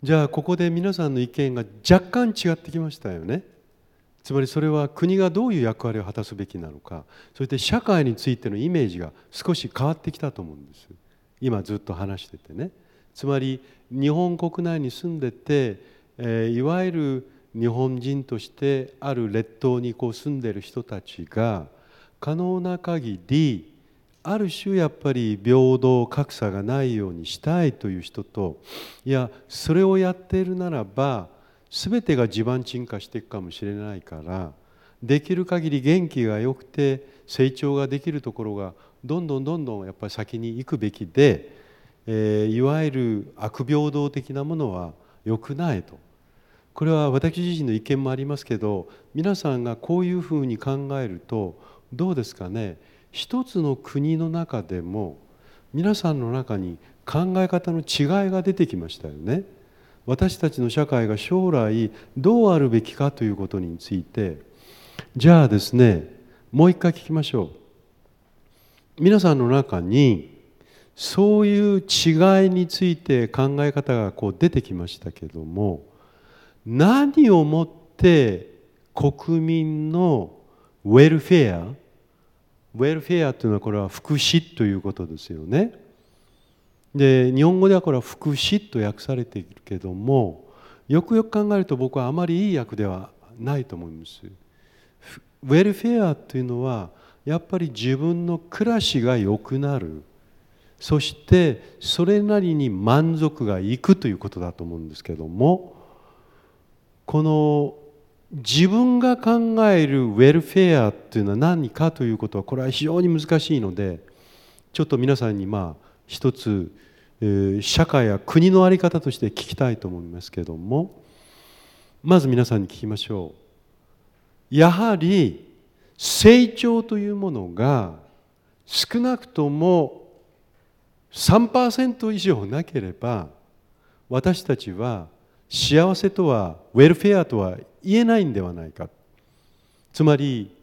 じゃあここで皆さんの意見が若干違ってきましたよね。つまりそれは国がどういう役割を果たすべきなのか。そして社会についてのイメージが少し変わってきたと思うんです。今ずっと話しててね。つまり日本国内に住んでて、えー、いわゆる日本人としてある列島にこう住んでる人たちが可能な限りある種やっぱり平等格差がないようにしたいという人といやそれをやっているならば全てが地盤沈下していくかもしれないからできる限り元気が良くて成長ができるところがどんどんどんどんやっぱり先に行くべきで、えー、いわゆる悪平等的なものは良くないと。これは私自身の意見もありますけど皆さんがこういうふうに考えるとどうですかね？一つの国の中でも皆さんの中に考え方の違いが出てきましたよね。私たちの社会が将来どうあるべきかということについてじゃあですねもう一回聞きましょう皆さんの中にそういう違いについて考え方がこう出てきましたけども何をもって国民のウェルフェアウェルフェアというのはこれは福祉ということですよね。で日本語ではこれは福祉と訳されているけどもよくよく考えると僕はあまりいい訳ではないと思います。ウェルフェアというのはやっぱり自分の暮らしが良くなるそしてそれなりに満足がいくということだと思うんですけどもこの自分が考えるウェルフェアというのは何かということはこれは非常に難しいのでちょっと皆さんにまあ一つ、えー、社会や国の在り方として聞きたいと思いますけれども。まず皆さんに聞きましょう。やはり成長というものが少なくとも3%以上なければ私たちは幸せとはウェルフェアとは言えないんではないか。つまり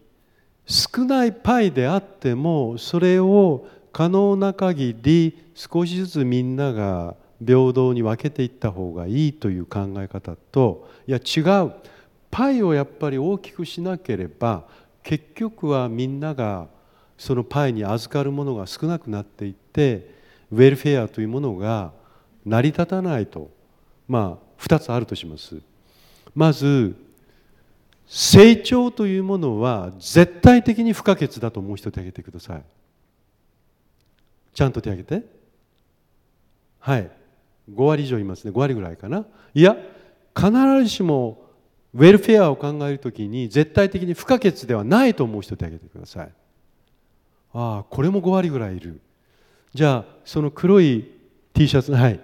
少ないパイであってもそれを可能な限り少しずつみんなが平等に分けていった方がいいという考え方といや違う。パイをやっぱり大きくしなければ結局はみんながそのパイに預かるものが少なくなっていってウェルフェアというものが成り立たないと。まあ2つあるとします。まず成長というものは絶対的に不可欠だと思う人手挙げてください。ちゃんと手挙げて。はい。5割以上いますね。5割ぐらいかな。いや必ずしもウェルフェアを考えるときに絶対的に不可欠ではないと思う人手挙げてください。ああこれも5割ぐらいいる。じゃあその黒い T シャツはい。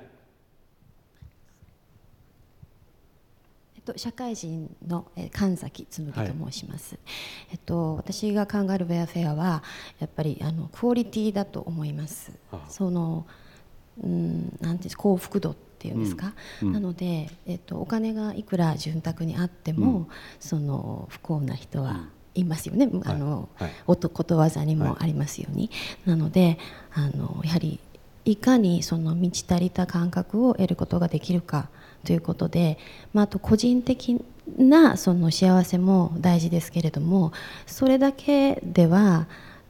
っと、社会人の、え神崎紬と申します、はい、えっと、私が考えるウェアフェアはやっぱりあのクオリティだと思います。そのうんなんて幸福度っていうんですか、うん、なので、えっと、お金がいくら潤沢にあっても、うん、その不幸な人はいますよね、うん、あの、はい、ことわざにもありますように、はい、なのであのやはりいかにその満ち足りた感覚を得ることができるかということで、まあ、あと個人的なその幸せも大事ですけれどもそれだけでは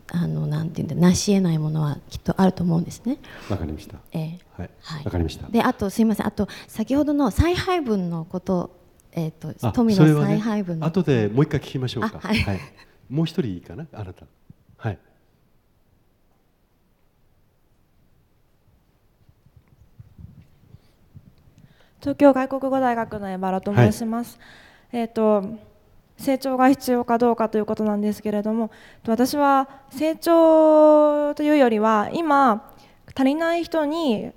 あのなんていうんだ成し得ないものはきっとあると思うんですね。わかりました。えー、はい。わ、かりました。であとすみませんあと先ほどの再配分のことえっ、ー、と富の再配分の、ね、後でもう一回聞きましょうか。はい、はい。もう一人いいかな？あなた。はい。東京外国語大学の江原と申します。はい、えっ、ー、と成長が必要かどうかということなんですけれども私は成長というよりは今足りない人に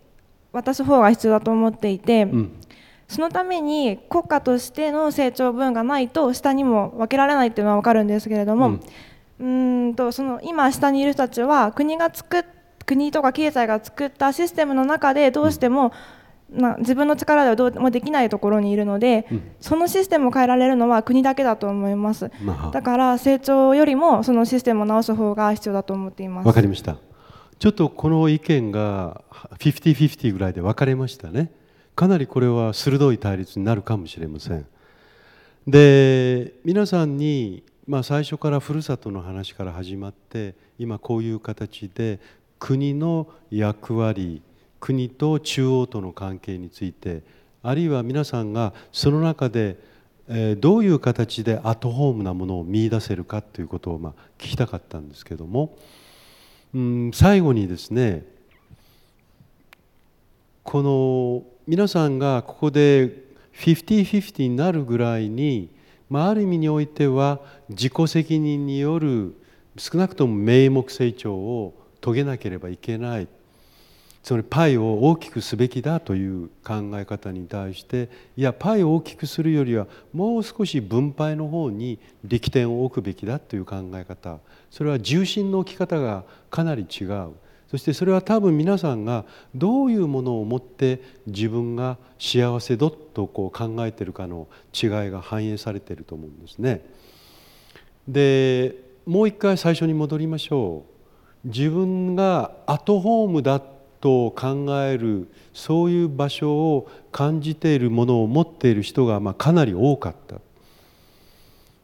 渡す方が必要だと思っていて、うん、そのために国家としての成長分がないと下にも分けられないっていうのは分かるんですけれども、うん、んとその今下にいる人たちは国が作っ国とか経済が作ったシステムの中でどうしても、うんまあ、自分の力ではどうもできないところにいるので、うん、そのシステムを変えられるのは国だけだと思います、まあ、だから成長よりもそのシステムを直す方が必要だと思っています。わかりました。ちょっとこの意見が50-50ぐらいで分かれましたね。かなりこれは鋭い対立になるかもしれません。で皆さんに、まあ、最初からふるさとの話から始まって今こういう形で国の役割国と中央との関係についてあるいは皆さんがその中でどういう形でアットホームなものを見いだせるかということをま聞きたかったんですけども、うん、最後にですねこの皆さんがここで50-50になるぐらいに、まあ、ある意味においては自己責任による少なくとも名目成長を遂げなければいけない。つまりパイを大きくすべきだという考え方に対していやパイを大きくするよりはもう少し分配の方に力点を置くべきだという考え方それは重心の置き方がかなり違うそしてそれは多分皆さんがどういうものを持って自分が幸せだとこう考えているかの違いが反映されていると思うんですね。でもう一回最初に戻りましょう。自分がアットホームだと考えるそういう場所を感じているものを持っている人がまあかなり多かった。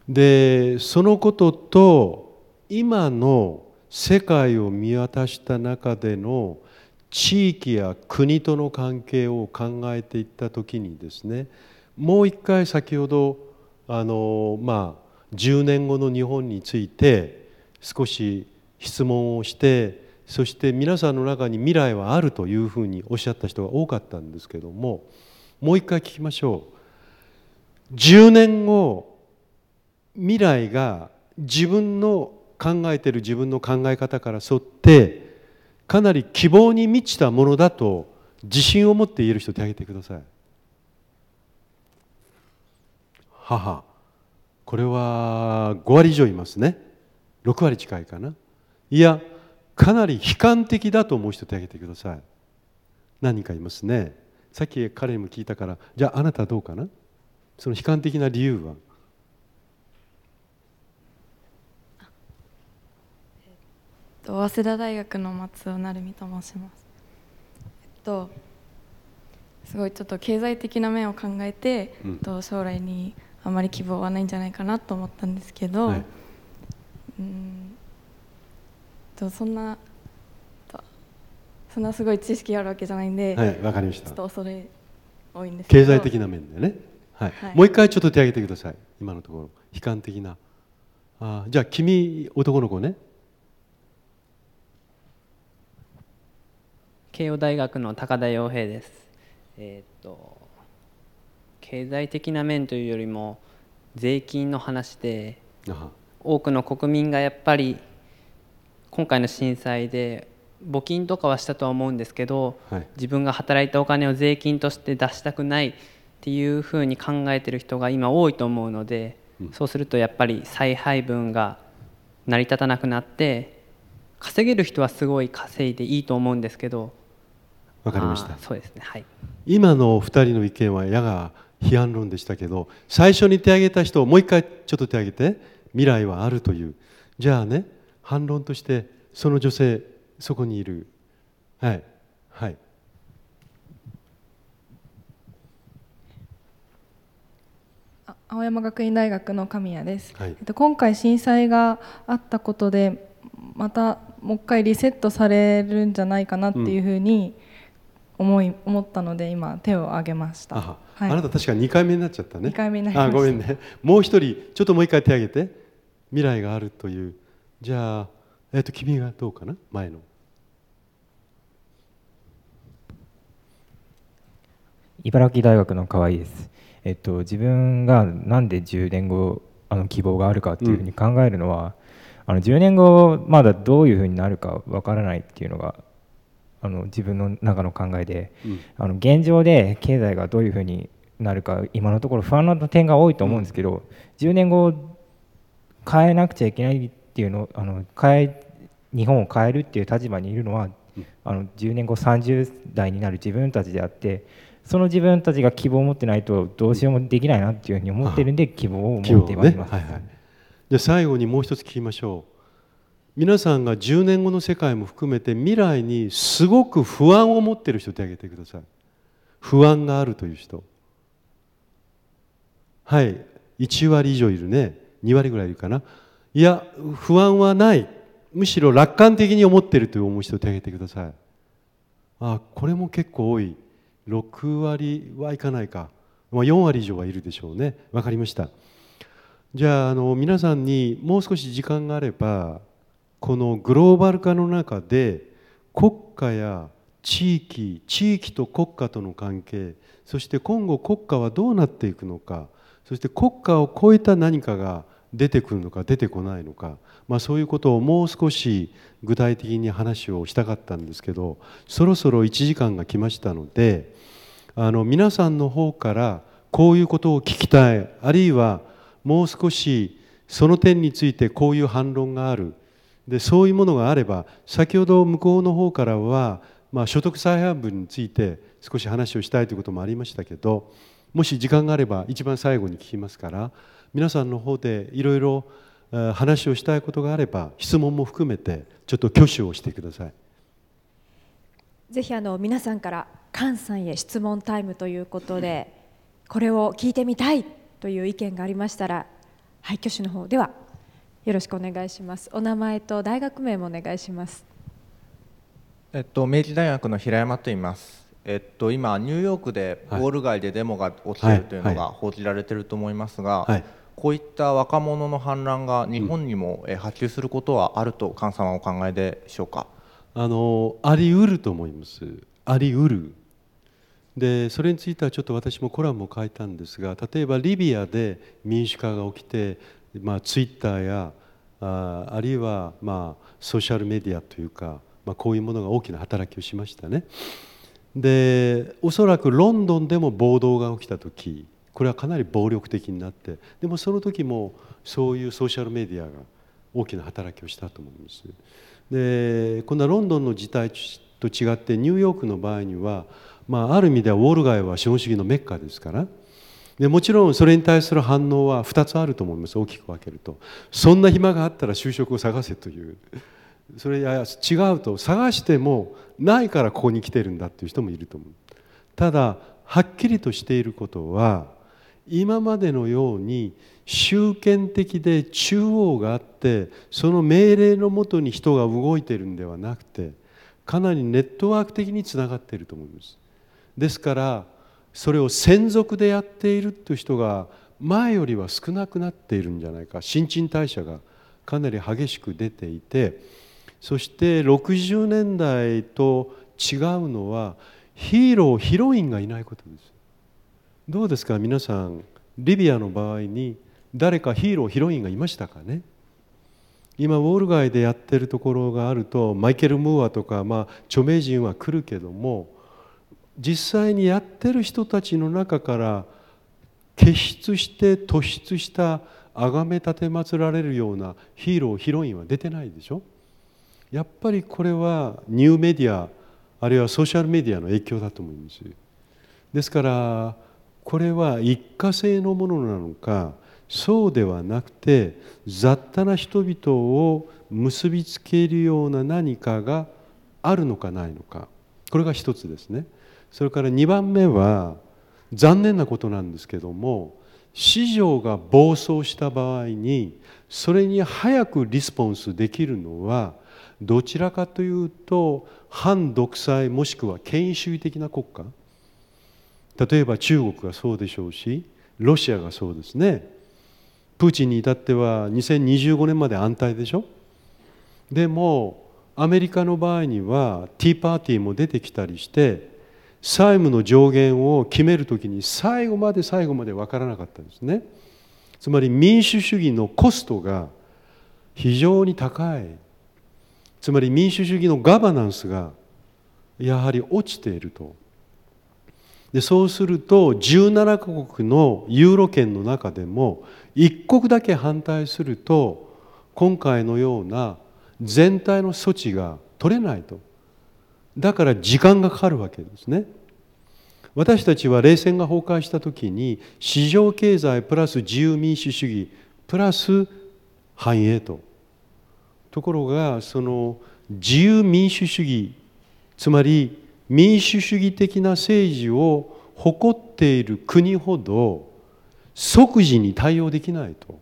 でそのことと今の世界を見渡した中での地域や国との関係を考えていった時にですねもう一回先ほどあのまあ10年後の日本について少し質問をしてそして皆さんの中に未来はあるというふうにおっしゃった人が多かったんですけどももう一回聞きましょう。10年後未来が自分の考えてる自分の考え方から沿ってかなり希望に満ちたものだと自信を持って言える人手挙げてください。母これは5割以上いますね。6割近いかな。いやかなり悲観的だと思う人手挙げてください。何人かいますね。さっき彼にも聞いたからじゃああなたはどうかな？その悲観的な理由は？早稲田大学の松尾成美と申します。えっとすごいちょっと経済的な面を考えて、うん、と将来にあまり希望はないんじゃないかなと思ったんですけど、はい、うんとそんなそんなすごい知識あるわけじゃないんで、はい、わかりました。ちょっと恐れ多いんです経済的な面でね、はい、はい、もう一回ちょっと手挙げてください。今のところ悲観的な。あじゃあ君男の子ね。慶応大学の高田洋平です。えー、っと経済的な面というよりも税金の話で多くの国民がやっぱり今回の震災で募金とかはしたとは思うんですけど、はい、自分が働いたお金を税金として出したくないっていうふうに考えてる人が今多いと思うので、うん、そうするとやっぱり再配分が成り立たなくなって稼げる人はすごい稼いでいいと思うんですけどわかりました。そうですね。はい。今のお二人の意見はやが批判論でしたけど最初に手挙げた人をもう一回ちょっと手挙げて未来はあるという。じゃあね反論としてその女性そこにいる。はい。はい。青山学院大学の神谷です、はい、えっと、今回震災があったことでまたもう一回リセットされるんじゃないかなっていうふうに思い、思ったので今手を挙げました、は。い、あなた確か2回目になっちゃったね。2回目になりました。あごめんね。もう一人ちょっともう一回手挙げて。未来があるという。じゃあ、えっと、君がどうかな？前の。茨城大学の河合です。えっと、自分がなんで10年後あの希望があるかっていうふうに考えるのは、うん、あの10年後まだどういうふうになるかわからないっていうのがあの自分の中の考えで、うん、あの現状で経済がどういうふうになるか今のところ不安な点が多いと思うんですけど、うん、10年後変えなくちゃいけないっていうのあの変え日本を変えるっていう立場にいるのは、あの10年後30代になる自分たちであってその自分たちが希望を持ってないとどうしようもできないなっていうふうに思ってるんで希望を持っています、ね。はいはい、じゃ最後にもう一つ聞きましょう。皆さんが10年後の世界も含めて未来にすごく不安を持っている人手挙げてください。不安があるという人。はい。1割以上いるね。2割ぐらいいるかないや不安はない。むしろ楽観的に思っているという思う人を手挙げてください。あこれも結構多い。6割はいかないか、まあ、4割以上はいるでしょうね。分かりました。じゃああの皆さんにもう少し時間があればこのグローバル化の中で国家や地域地域と国家との関係そして今後国家はどうなっていくのかそして国家を超えた何かが出てくるのか出てこないのか、まあ、そういうことをもう少し具体的に話をしたかったんですけどそろそろ1時間が来ましたのであの皆さんの方からこういうことを聞きたいあるいはもう少しその点についてこういう反論がある。でそういうものがあれば先ほど向こうの方からは、まあ、所得再配分について少し話をしたいということもありましたけどもし時間があれば一番最後に聞きますから皆さんの方でいろいろ話をしたいことがあれば質問も含めてちょっと挙手をしてください。ぜひあの皆さんから菅さんへ質問タイムということでこれを聞いてみたいという意見がありましたらはい挙手の方ではよろしくお願いします。お名前と大学名もお願いします。えっと明治大学の平山と言います。えっと今ニューヨークでウォール街でデモが起きているというのが報じられていると思いますが、はいはいこういった若者の反乱が日本にも波及することはあると菅さんはお考えでしょうか？あのあり得ると思います。あり得る。でそれについてはちょっと私もコラムを書いたんですが例えばリビアで民主化が起きて、まあ、ツイッターやああるいは、まあ、ソーシャルメディアというか、まあ、こういうものが大きな働きをしましたね。でおそらくロンドンでも暴動が起きた時これはかなり暴力的になってでもその時もそういうソーシャルメディアが大きな働きをしたと思います。でこんなロンドンの事態と違ってニューヨークの場合には、まあ、ある意味ではウォール街は資本主義のメッカですから。でもちろんそれに対する反応は2つあると思います大きく分けると。そんな暇があったら就職を探せという。それや違うと探してもないからここに来てるんだっていう人もいると思う。ただはっきりとしていることは今までのように集権的で中央があってその命令のもとに人が動いているんではなくてかなりネットワーク的につながっていると思います。ですからそれを専属でやっているという人が前よりは少なくなっているんじゃないか。新陳代謝がかなり激しく出ていてそして60年代と違うのはヒーローヒロインがいないことです。どうですか？皆さんリビアの場合に誰かヒーローヒロインがいましたかね？今ウォール街でやってるところがあるとマイケル・ムーアとか、まあ、著名人は来るけども実際にやってる人たちの中から傑出して突出した崇め立て祀られるようなヒーローヒロインは出てないでしょ？やっぱりこれはニューメディアあるいはソーシャルメディアの影響だと思います。ですからこれは一過性のものなのかそうではなくて雑多な人々を結びつけるような何かがあるのかないのか。これが一つですね。それから2番目は残念なことなんですけども市場が暴走した場合にそれに早くリスポンスできるのはどちらかというと反独裁もしくは権威主義的な国家。例えば中国がそうでしょうしロシアがそうですね。プーチンに至っては2025年まで安泰でしょ。でもアメリカの場合にはティーパーティーも出てきたりして債務の上限を決めるときに最後まで最後まで分からなかったんですね。つまり民主主義のコストが非常に高い。つまり民主主義のガバナンスがやはり落ちていると。でそうすると17カ国のユーロ圏の中でも1国だけ反対すると今回のような全体の措置が取れないと。だから時間がかかるわけですね。私たちは冷戦が崩壊した時に市場経済プラス自由民主主義プラス繁栄と。ところがその自由民主主義つまり民主主義的な政治を誇っている国ほど即時に対応できないと。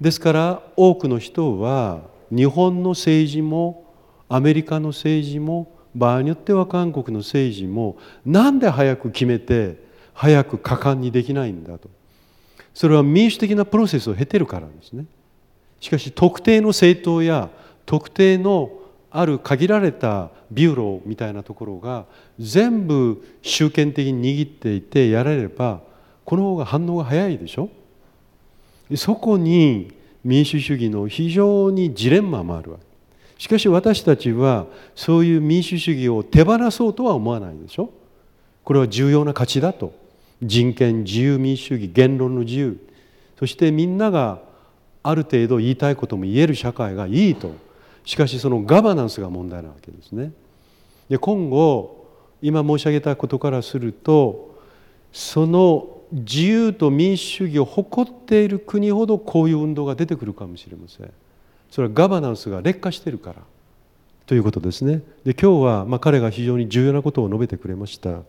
ですから多くの人は日本の政治もアメリカの政治も場合によっては韓国の政治もなんで早く決めて早く果敢にできないんだとそれは民主的なプロセスを経てるからですねしかし特定の政党や特定のある限られたビューローみたいなところが全部集権的に握っていてやられればこの方が反応が早いでしょ？そこに民主主義の非常にジレンマもあるわけ。しかし私たちはそういう民主主義を手放そうとは思わないでしょ？これは重要な価値だと。人権自由民主主義言論の自由。そしてみんながある程度言いたいことも言える社会がいいと。しかしそのガバナンスが問題なわけですね。で今後今申し上げたことからするとその自由と民主主義を誇っている国ほどこういう運動が出てくるかもしれません。それはガバナンスが劣化しているから。ということですね。で今日はま彼が非常に重要なことを述べてくれました。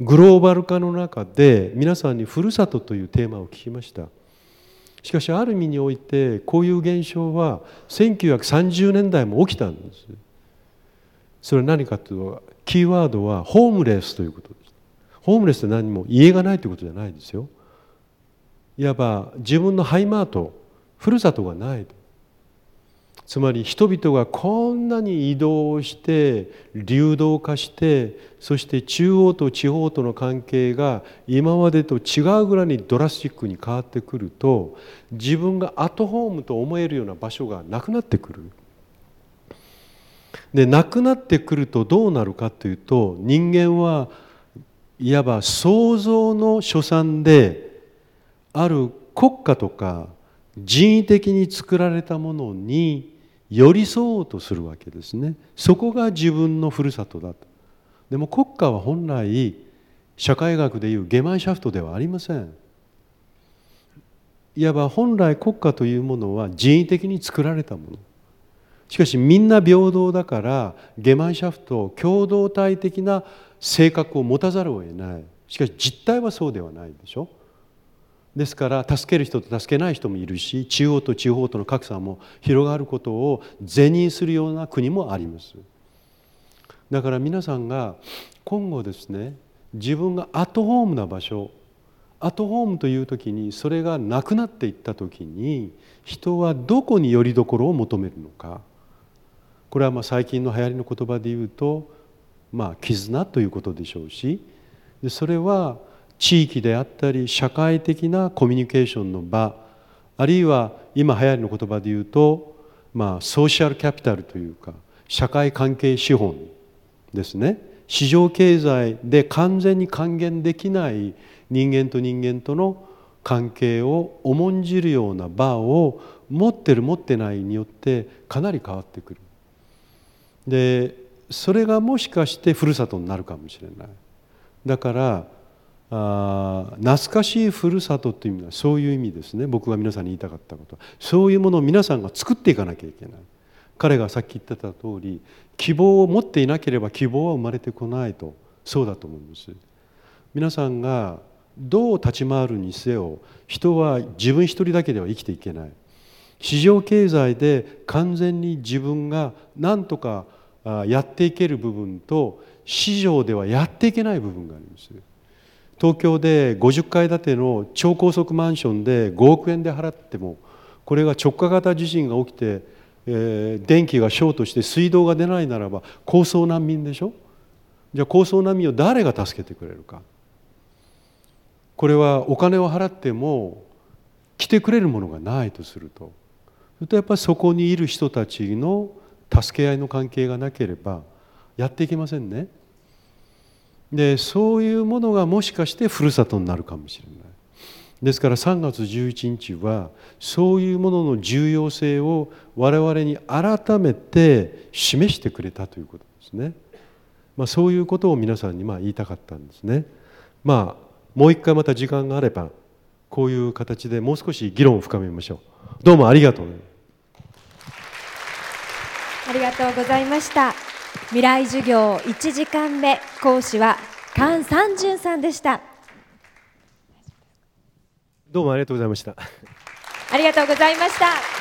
グローバル化の中で皆さんにふるさとというテーマを聞きました。しかしある意味においてこういう現象は1930年代も起きたんです。それは何かというとキーワードはホームレスということです。ホームレスって何も家がないということじゃないですよ。いわば自分のハイマートふるさとがないつまり人々がこんなに移動して流動化してそして中央と地方との関係が今までと違うぐらいにドラスチックに変わってくると自分がアットホームと思えるような場所がなくなってくる。でなくなってくるとどうなるかというと人間はいわば創造の所産である国家とか人為的に作られたものに寄り添おうとするわけですね。そこが自分のふるさとだと。でも国家は本来社会学でいうゲマンシャフトではありません。いわば本来国家というものは人為的に作られたもの。しかしみんな平等だからゲマンシャフト共同体的な性格を持たざるを得ない。しかし実態はそうではないでしょ。ですから助ける人と助けない人もいるし中央と地方との格差も広がることを是認するような国もあります。だから皆さんが今後ですね自分がアットホームな場所アットホームという時にそれがなくなっていった時に人はどこによりどころを求めるのか。これはまあ最近の流行りの言葉で言うとまあ絆ということでしょうしそれは地域であったり社会的なコミュニケーションの場あるいは今流行りの言葉で言うと、まあ、ソーシャルキャピタルというか社会関係資本ですね。市場経済で完全に還元できない人間と人間との関係を重んじるような場を持ってる持ってないによってかなり変わってくる。でそれがもしかしてふるさとになるかもしれない。だからあ懐かしいふるさとという意味はそういう意味ですね。僕が皆さんに言いたかったことそういうものを皆さんが作っていかなきゃいけない。彼がさっき言ってた通り希望を持っていなければ希望は生まれてこないと。そうだと思うんです。皆さんがどう立ち回るにせよ人は自分一人だけでは生きていけない。市場経済で完全に自分が何とかやっていける部分と市場ではやっていけない部分があります。東京で50階建ての超高層マンションで5億円で払ってもこれが直下型地震が起きて、えー、電気がショートして水道が出ないならば高層難民でしょ？じゃあ高層難民を誰が助けてくれるか？これはお金を払っても来てくれるものがないとすると。それとやっぱりそこにいる人たちの助け合いの関係がなければやっていけませんね。でそういうものがもしかしてふるさとになるかもしれない。ですから3月11日はそういうものの重要性を我々に改めて示してくれたということですね、まあ、そういうことを皆さんにまあ言いたかったんですね。まあもう一回また時間があればこういう形でもう少し議論を深めましょう。どうもありがとう。ありがとうございました。未来授業1時間目講師は菅三淳さんでした。どうもありがとうございました。ありがとうございました